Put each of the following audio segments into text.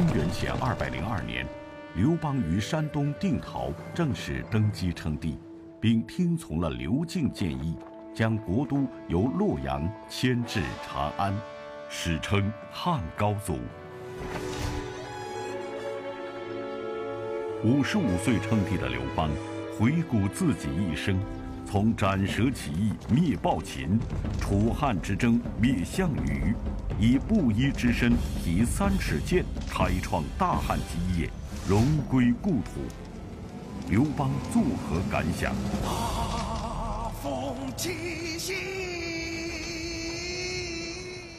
公元前二百零二年，刘邦于山东定陶正式登基称帝，并听从了刘敬建议，将国都由洛阳迁至长安，史称汉高祖。五十五岁称帝的刘邦，回顾自己一生，从斩蛇起义灭暴秦，楚汉之争灭项羽。以布衣之身提三尺剑，开创大汉基业，荣归故土。刘邦作何感想？大风起兮。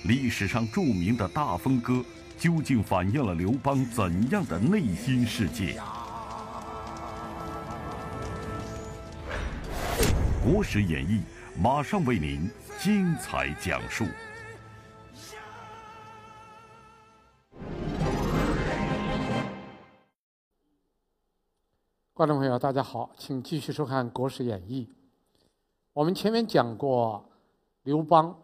历史上著名的大风歌，究竟反映了刘邦怎样的内心世界？国史演义，马上为您精彩讲述。观众朋友，大家好，请继续收看《国史演义》。我们前面讲过，刘邦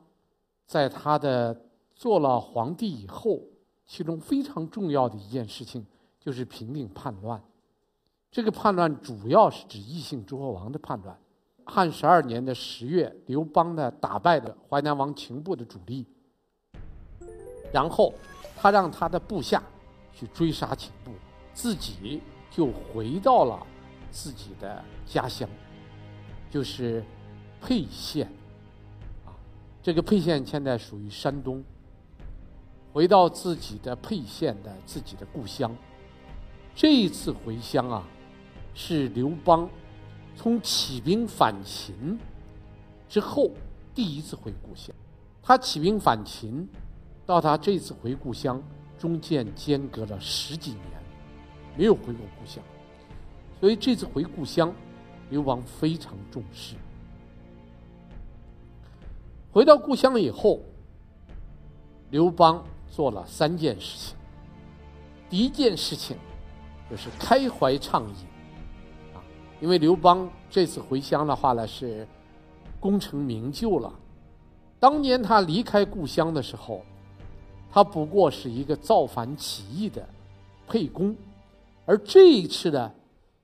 在他的做了皇帝以后，其中非常重要的一件事情就是平定叛乱。这个叛乱主要是指异姓诸侯王的叛乱。汉十二年的十月，刘邦呢打败了淮南王秦布的主力，然后他让他的部下去追杀秦布，自己。就回到了自己的家乡，就是沛县，啊，这个沛县现在属于山东。回到自己的沛县的自己的故乡，这一次回乡啊，是刘邦从起兵反秦之后第一次回故乡。他起兵反秦，到他这次回故乡，中间间隔了十几年。没有回过故乡，所以这次回故乡，刘邦非常重视。回到故乡以后，刘邦做了三件事情。第一件事情就是开怀畅饮，啊，因为刘邦这次回乡的话呢，是功成名就了。当年他离开故乡的时候，他不过是一个造反起义的沛公。而这一次呢，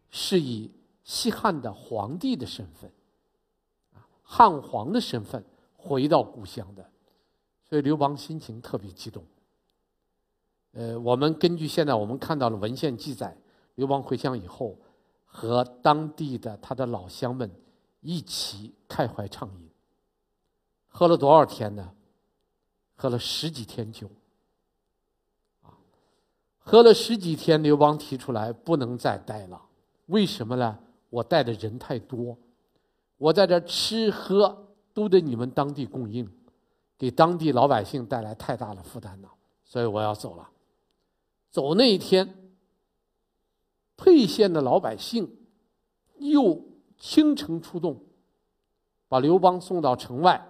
是以西汉的皇帝的身份，汉皇的身份回到故乡的，所以刘邦心情特别激动。呃，我们根据现在我们看到的文献记载，刘邦回乡以后，和当地的他的老乡们一起开怀畅饮，喝了多少天呢？喝了十几天酒。喝了十几天，刘邦提出来不能再待了。为什么呢？我带的人太多，我在这吃喝都得你们当地供应，给当地老百姓带来太大的负担了，所以我要走了。走那一天，沛县的老百姓又倾城出动，把刘邦送到城外。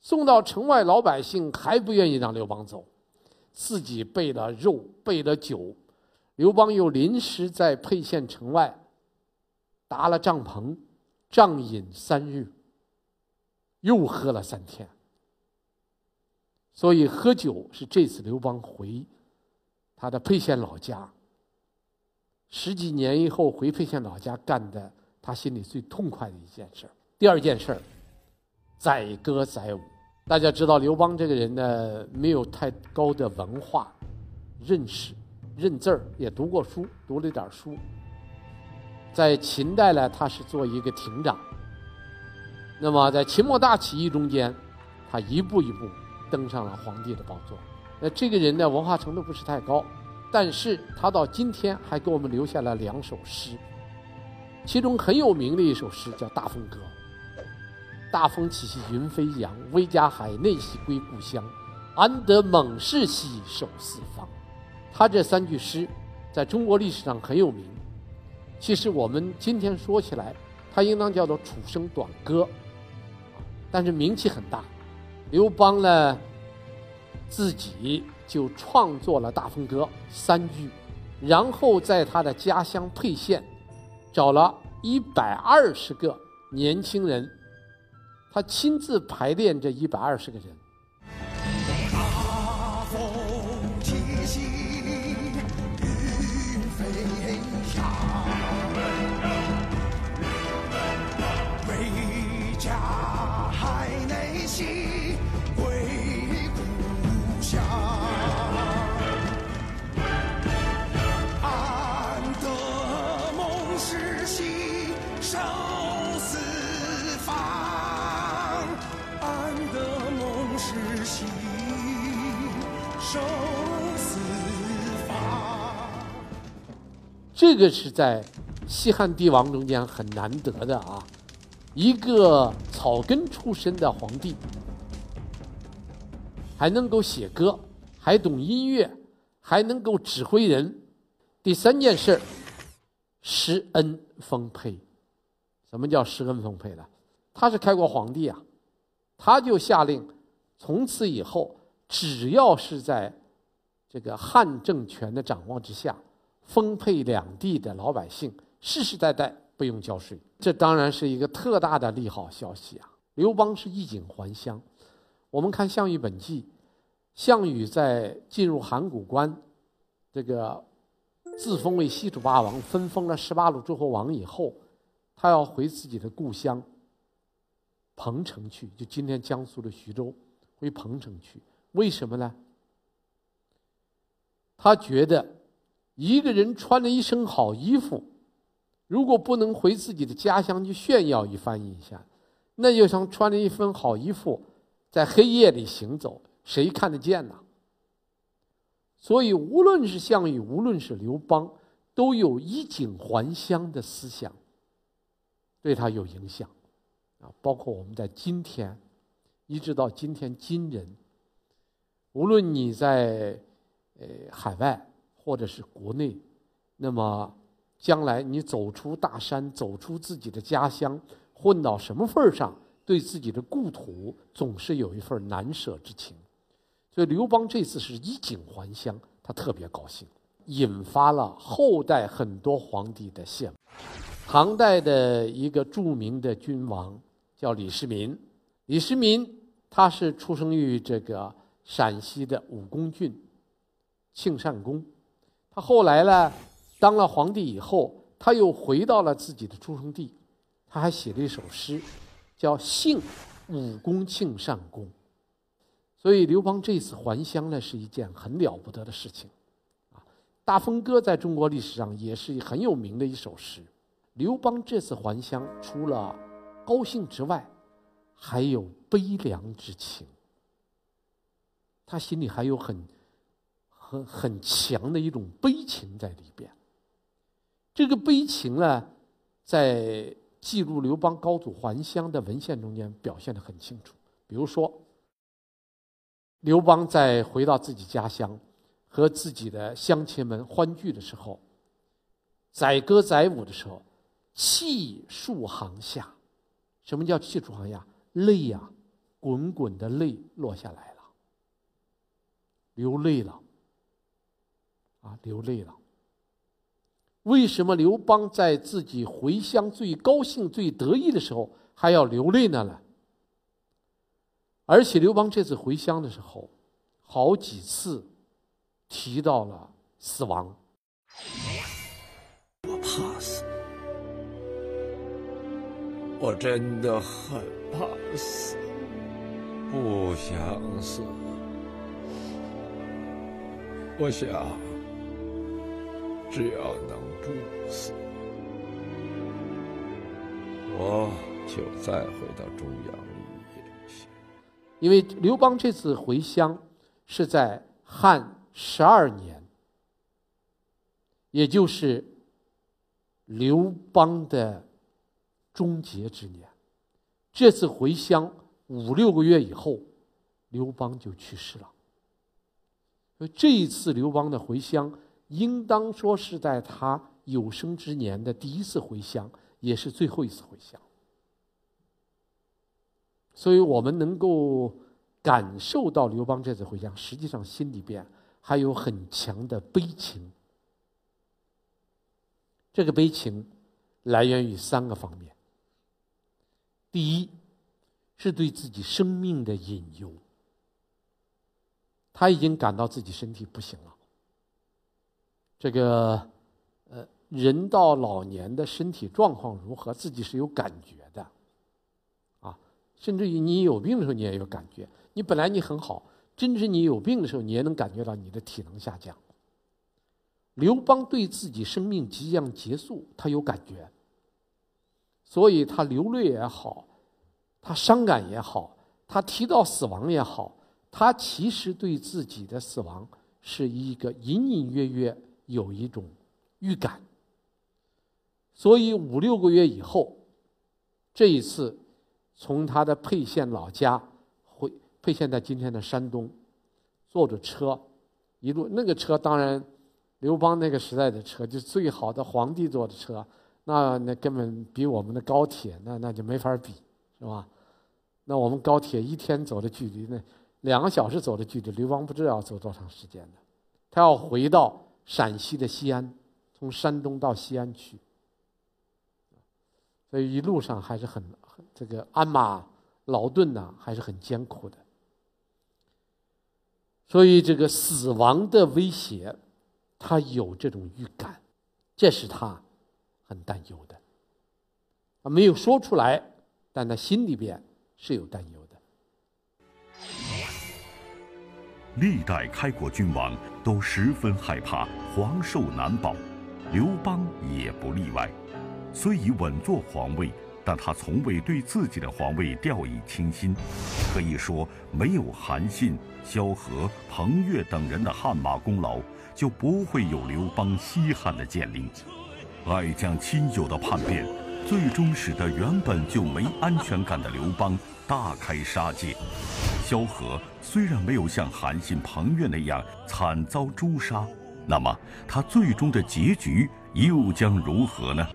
送到城外，老百姓还不愿意让刘邦走。自己备了肉，备了酒，刘邦又临时在沛县城外搭了帐篷，畅饮三日，又喝了三天。所以喝酒是这次刘邦回他的沛县老家十几年以后回沛县老家干的，他心里最痛快的一件事。第二件事，载歌载舞。大家知道刘邦这个人呢，没有太高的文化认识，认字儿也读过书，读了点书。在秦代呢，他是做一个亭长。那么在秦末大起义中间，他一步一步登上了皇帝的宝座。那这个人呢，文化程度不是太高，但是他到今天还给我们留下了两首诗，其中很有名的一首诗叫《大风歌》。大风起兮云飞扬，威加海内兮归故乡，安得猛士兮守四方。他这三句诗在中国历史上很有名。其实我们今天说起来，他应当叫做楚声短歌，但是名气很大。刘邦呢，自己就创作了《大风歌》三句，然后在他的家乡沛县找了一百二十个年轻人。他亲自排练这一百二十个人。这个是在西汉帝王中间很难得的啊，一个草根出身的皇帝，还能够写歌，还懂音乐，还能够指挥人。第三件事，施恩丰沛。什么叫施恩丰沛呢？他是开国皇帝啊，他就下令，从此以后，只要是在这个汉政权的掌握之下。丰沛两地的老百姓世世代代不用交税，这当然是一个特大的利好消息啊！刘邦是衣锦还乡。我们看《项羽本纪》，项羽在进入函谷关，这个自封为西楚霸王，分封了十八路诸侯王以后，他要回自己的故乡彭城去，就今天江苏的徐州，回彭城去。为什么呢？他觉得。一个人穿了一身好衣服，如果不能回自己的家乡去炫耀一番一下，那就像穿了一身好衣服，在黑夜里行走，谁看得见呢？所以，无论是项羽，无论是刘邦，都有衣锦还乡的思想，对他有影响啊。包括我们在今天，一直到今天，今人，无论你在呃海外。或者是国内，那么将来你走出大山，走出自己的家乡，混到什么份儿上，对自己的故土总是有一份难舍之情。所以刘邦这次是衣锦还乡，他特别高兴，引发了后代很多皇帝的羡慕。唐代的一个著名的君王叫李世民，李世民他是出生于这个陕西的武功郡庆善宫。他后来呢，当了皇帝以后，他又回到了自己的出生地，他还写了一首诗，叫《幸武功庆善宫》。所以刘邦这次还乡呢，是一件很了不得的事情，啊，《大风歌》在中国历史上也是很有名的一首诗。刘邦这次还乡，除了高兴之外，还有悲凉之情，他心里还有很。很很强的一种悲情在里边。这个悲情呢，在记录刘邦高祖还乡的文献中间表现的很清楚。比如说，刘邦在回到自己家乡，和自己的乡亲们欢聚的时候，载歌载舞的时候，泣数行下。什么叫泣数行下？泪呀，滚滚的泪落下来，流泪了。啊，流泪了。为什么刘邦在自己回乡最高兴、最得意的时候还要流泪呢？而且刘邦这次回乡的时候，好几次提到了死亡。我怕死，我真的很怕死，不想死，我想。只要能不死，我就再回到中央绿叶县。因为刘邦这次回乡是在汉十二年，也就是刘邦的终结之年。这次回乡五六个月以后，刘邦就去世了。这一次刘邦的回乡。应当说是在他有生之年的第一次回乡，也是最后一次回乡。所以我们能够感受到刘邦这次回乡，实际上心里边还有很强的悲情。这个悲情来源于三个方面：第一，是对自己生命的隐忧，他已经感到自己身体不行了。这个，呃，人到老年的身体状况如何，自己是有感觉的，啊，甚至于你有病的时候，你也有感觉。你本来你很好，真是你有病的时候，你也能感觉到你的体能下降。刘邦对自己生命即将结束，他有感觉，所以他流泪也好，他伤感也好，他提到死亡也好，他其实对自己的死亡是一个隐隐约约有一种预感。所以五六个月以后，这一次从他的沛县老家回沛县，在今天的山东，坐着车一路，那个车当然。刘邦那个时代的车，就最好的皇帝坐的车，那那根本比我们的高铁那那就没法比，是吧？那我们高铁一天走的距离，那两个小时走的距离，刘邦不知道要走多长时间的。他要回到陕西的西安，从山东到西安去，所以一路上还是很这个鞍马劳顿呐，还是很艰苦的。所以这个死亡的威胁。他有这种预感，这是他很担忧的。他没有说出来，但他心里边是有担忧历代开国君王都十分害怕皇寿难保，刘邦也不例外。虽已稳坐皇位，但他从未对自己的皇位掉以轻心。可以说，没有韩信、萧何、彭越等人的汗马功劳。就不会有刘邦西汉的建立，爱将亲友的叛变，最终使得原本就没安全感的刘邦大开杀戒。萧何虽然没有像韩信、彭越那样惨遭诛杀，那么他最终的结局又将如何呢？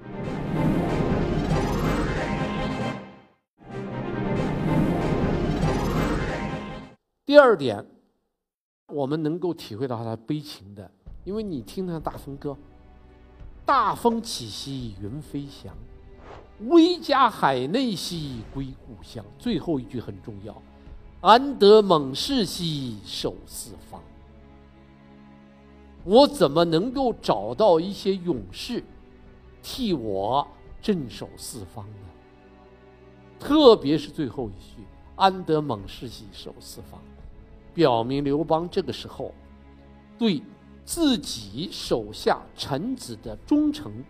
第二点。我们能够体会到他悲情的，因为你听他《大风歌》，“大风起兮云飞翔，威加海内兮归故乡。”最后一句很重要，“安得猛士兮守四方。”我怎么能够找到一些勇士，替我镇守四方呢？特别是最后一句，“安得猛士兮守四方。”表明刘邦这个时候对自己手下臣子的忠诚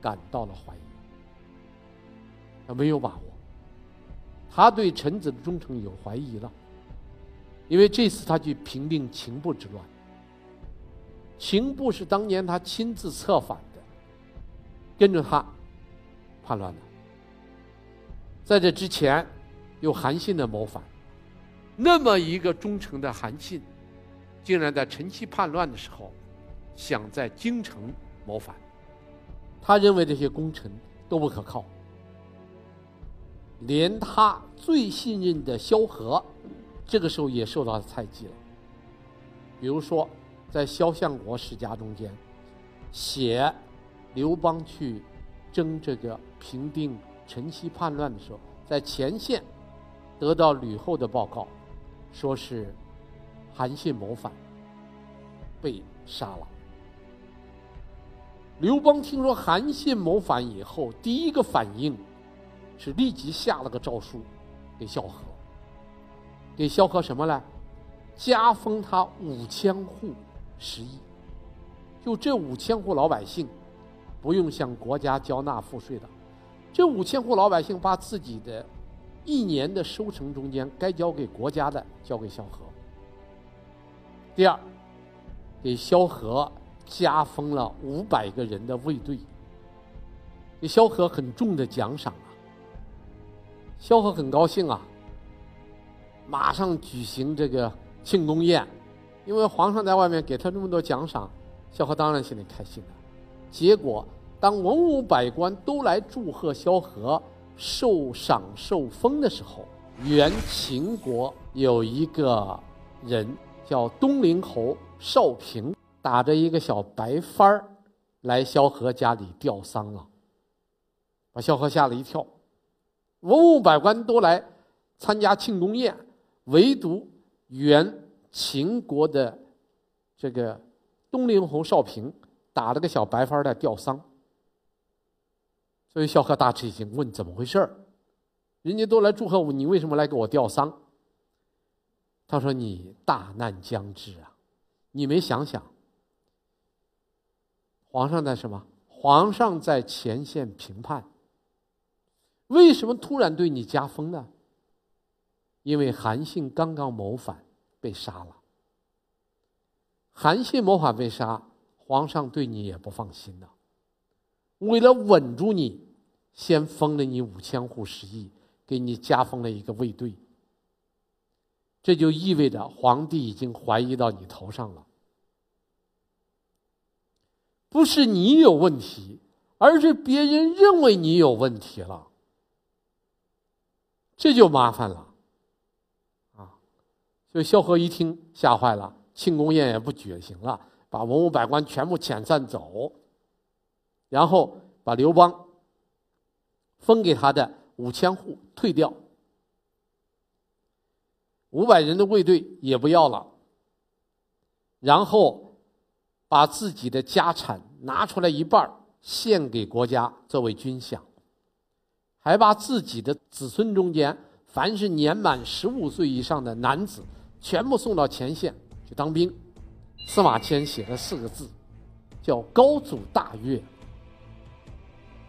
感到了怀疑，他没有把握，他对臣子的忠诚有怀疑了，因为这次他去平定秦部之乱，秦部是当年他亲自策反的，跟着他叛乱的，在这之前有韩信的谋反。那么一个忠诚的韩信，竟然在陈豨叛乱的时候，想在京城谋反。他认为这些功臣都不可靠，连他最信任的萧何，这个时候也受到猜忌了。比如说，在萧相国世家中间，写刘邦去征这个平定陈豨叛乱的时候，在前线得到吕后的报告。说是韩信谋反，被杀了。刘邦听说韩信谋反以后，第一个反应是立即下了个诏书给萧何，给萧何什么呢？加封他五千户食邑，就这五千户老百姓不用向国家交纳赋税的，这五千户老百姓把自己的。一年的收成中间，该交给国家的交给萧何。第二，给萧何加封了五百个人的卫队，给萧何很重的奖赏。萧何很高兴啊，马上举行这个庆功宴，因为皇上在外面给他那么多奖赏，萧何当然心里开心了。结果，当文武百官都来祝贺萧何。受赏受封的时候，原秦国有一个人叫东陵侯少平，打着一个小白幡儿来萧何家里吊丧了，把萧何吓了一跳。文武百官都来参加庆功宴，唯独原秦国的这个东陵侯少平打了个小白幡的吊丧。所以萧何大吃一惊，问怎么回事儿？人家都来祝贺我，你为什么来给我吊丧？他说：“你大难将至啊，你没想想，皇上在什么？皇上在前线平叛。为什么突然对你加封呢？因为韩信刚刚谋反被杀了。韩信谋反被杀，皇上对你也不放心了。为了稳住你，先封了你五千户食邑，给你加封了一个卫队。”这就意味着皇帝已经怀疑到你头上了，不是你有问题，而是别人认为你有问题了，这就麻烦了，啊！所以萧何一听吓坏了，庆功宴也不举行了，把文武百官全部遣散走，然后把刘邦分给他的五千户退掉。五百人的卫队也不要了，然后把自己的家产拿出来一半献给国家作为军饷，还把自己的子孙中间凡是年满十五岁以上的男子全部送到前线去当兵。司马迁写了四个字，叫“高祖大悦”。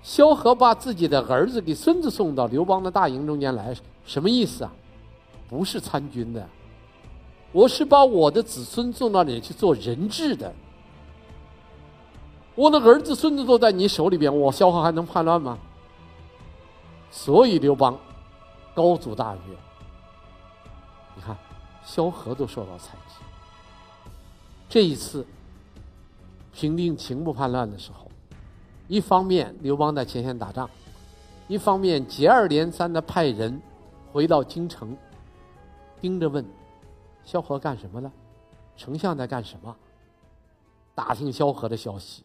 萧何把自己的儿子给孙子送到刘邦的大营中间来，什么意思啊？不是参军的，我是把我的子孙送到你去做人质的。我的儿子孙子都在你手里边，我萧何还能叛乱吗？所以刘邦高祖大悦。你看，萧何都受到猜忌。这一次平定秦部叛乱的时候，一方面刘邦在前线打仗，一方面接二连三的派人回到京城。盯着问：“萧何干什么了？丞相在干什么？”打听萧何的消息。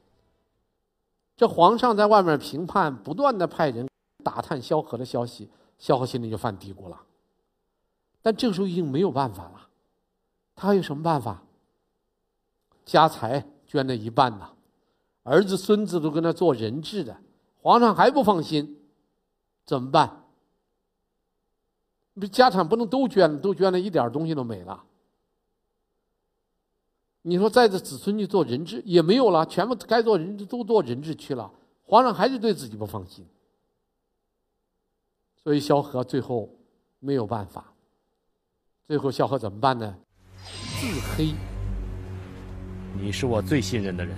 这皇上在外面平叛，不断的派人打探萧何的消息，萧何心里就犯嘀咕了。但这个时候已经没有办法了，他还有什么办法？家财捐了一半呐，儿子孙子都跟他做人质的，皇上还不放心，怎么办？家产不能都捐，都捐了一点东西都没了。你说带着子孙去做人质也没有了，全部该做人质都做人质去了。皇上还是对自己不放心，所以萧何最后没有办法。最后萧何怎么办呢？自黑。你是我最信任的人，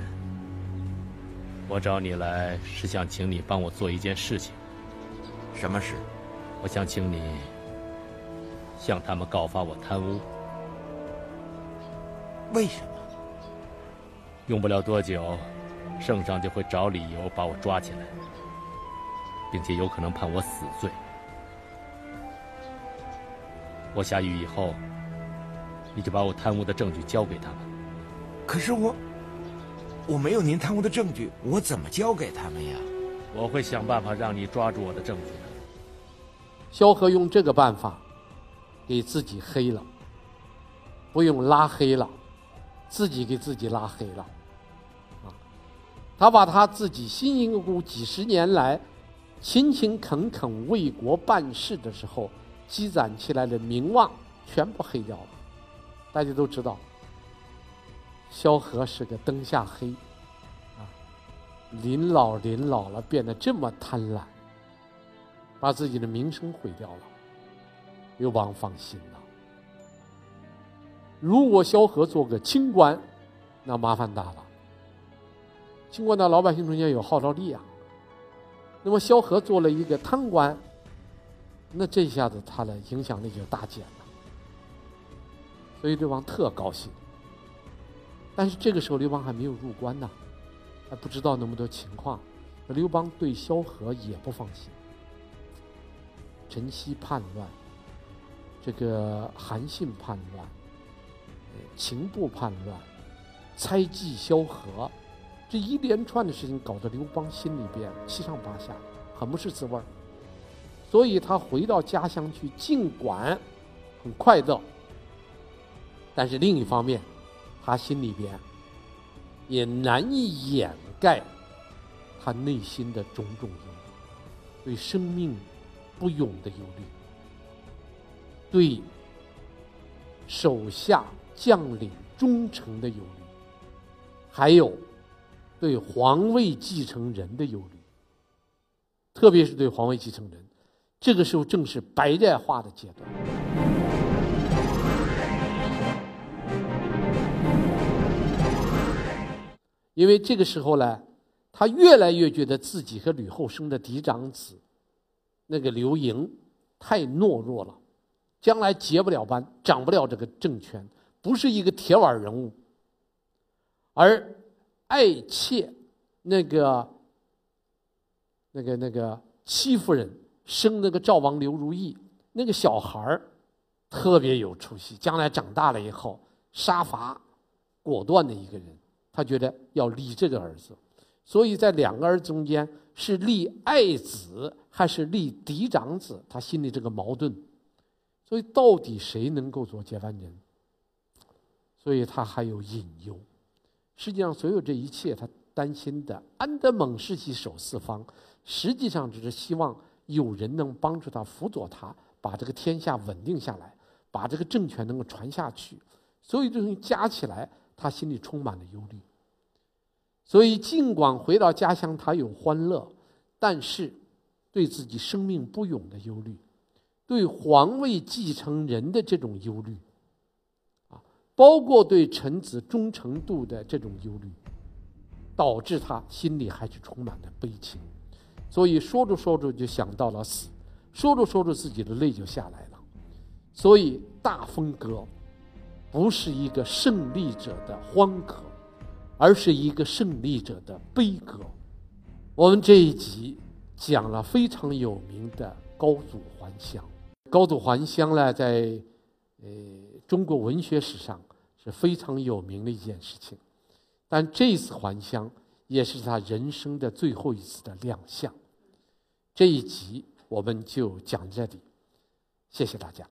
我找你来是想请你帮我做一件事情。什么事？我想请你。向他们告发我贪污，为什么？用不了多久，圣上就会找理由把我抓起来，并且有可能判我死罪。我下狱以后，你就把我贪污的证据交给他们。可是我，我没有您贪污的证据，我怎么交给他们呀？我会想办法让你抓住我的证据的。萧何用这个办法。给自己黑了，不用拉黑了，自己给自己拉黑了，啊，他把他自己辛辛苦苦几十年来勤勤恳恳为国办事的时候积攒起来的名望全部黑掉了。大家都知道，萧何是个灯下黑，啊，临老临老了变得这么贪婪，把自己的名声毁掉了。刘邦放心了。如果萧何做个清官，那麻烦大了。清官在老百姓中间有号召力啊。那么萧何做了一个贪官，那这下子他的影响力就大减了。所以刘邦特高兴。但是这个时候刘邦还没有入关呢，还不知道那么多情况。刘邦对萧何也不放心。陈豨叛乱。这个韩信叛乱，秦部叛乱，猜忌萧何，这一连串的事情搞得刘邦心里边七上八下，很不是滋味儿。所以他回到家乡去，尽管很快乐，但是另一方面，他心里边也难以掩盖他内心的种种忧虑，对生命不永的忧虑，对手下将领忠诚的忧虑，还有对皇位继承人的忧虑，特别是对皇位继承人，这个时候正是白热化的阶段。因为这个时候呢，他越来越觉得自己和吕后生的嫡长子，那个刘盈太懦弱了，将来接不了班，掌不了这个政权，不是一个铁腕人物。而爱妾那个那个那个戚夫人生那个赵王刘如意，那个小孩儿特别有出息，将来长大了以后杀伐果断的一个人。他觉得要立这个儿子，所以在两个儿子中间是立爱子还是立嫡长子，他心里这个矛盾。所以到底谁能够做接班人？所以他还有隐忧。实际上，所有这一切他担心的，安德猛士其守四方，实际上只是希望有人能帮助他、辅佐他，把这个天下稳定下来，把这个政权能够传下去。所以这东西加起来。他心里充满了忧虑，所以尽管回到家乡，他有欢乐，但是对自己生命不永的忧虑，对皇位继承人的这种忧虑，啊，包括对臣子忠诚度的这种忧虑，导致他心里还是充满了悲情，所以说着说着就想到了死，说着说着自己的泪就下来了，所以大风歌。不是一个胜利者的欢歌，而是一个胜利者的悲歌。我们这一集讲了非常有名的高祖还乡。高祖还乡呢，在呃中国文学史上是非常有名的一件事情。但这次还乡也是他人生的最后一次的亮相。这一集我们就讲这里，谢谢大家。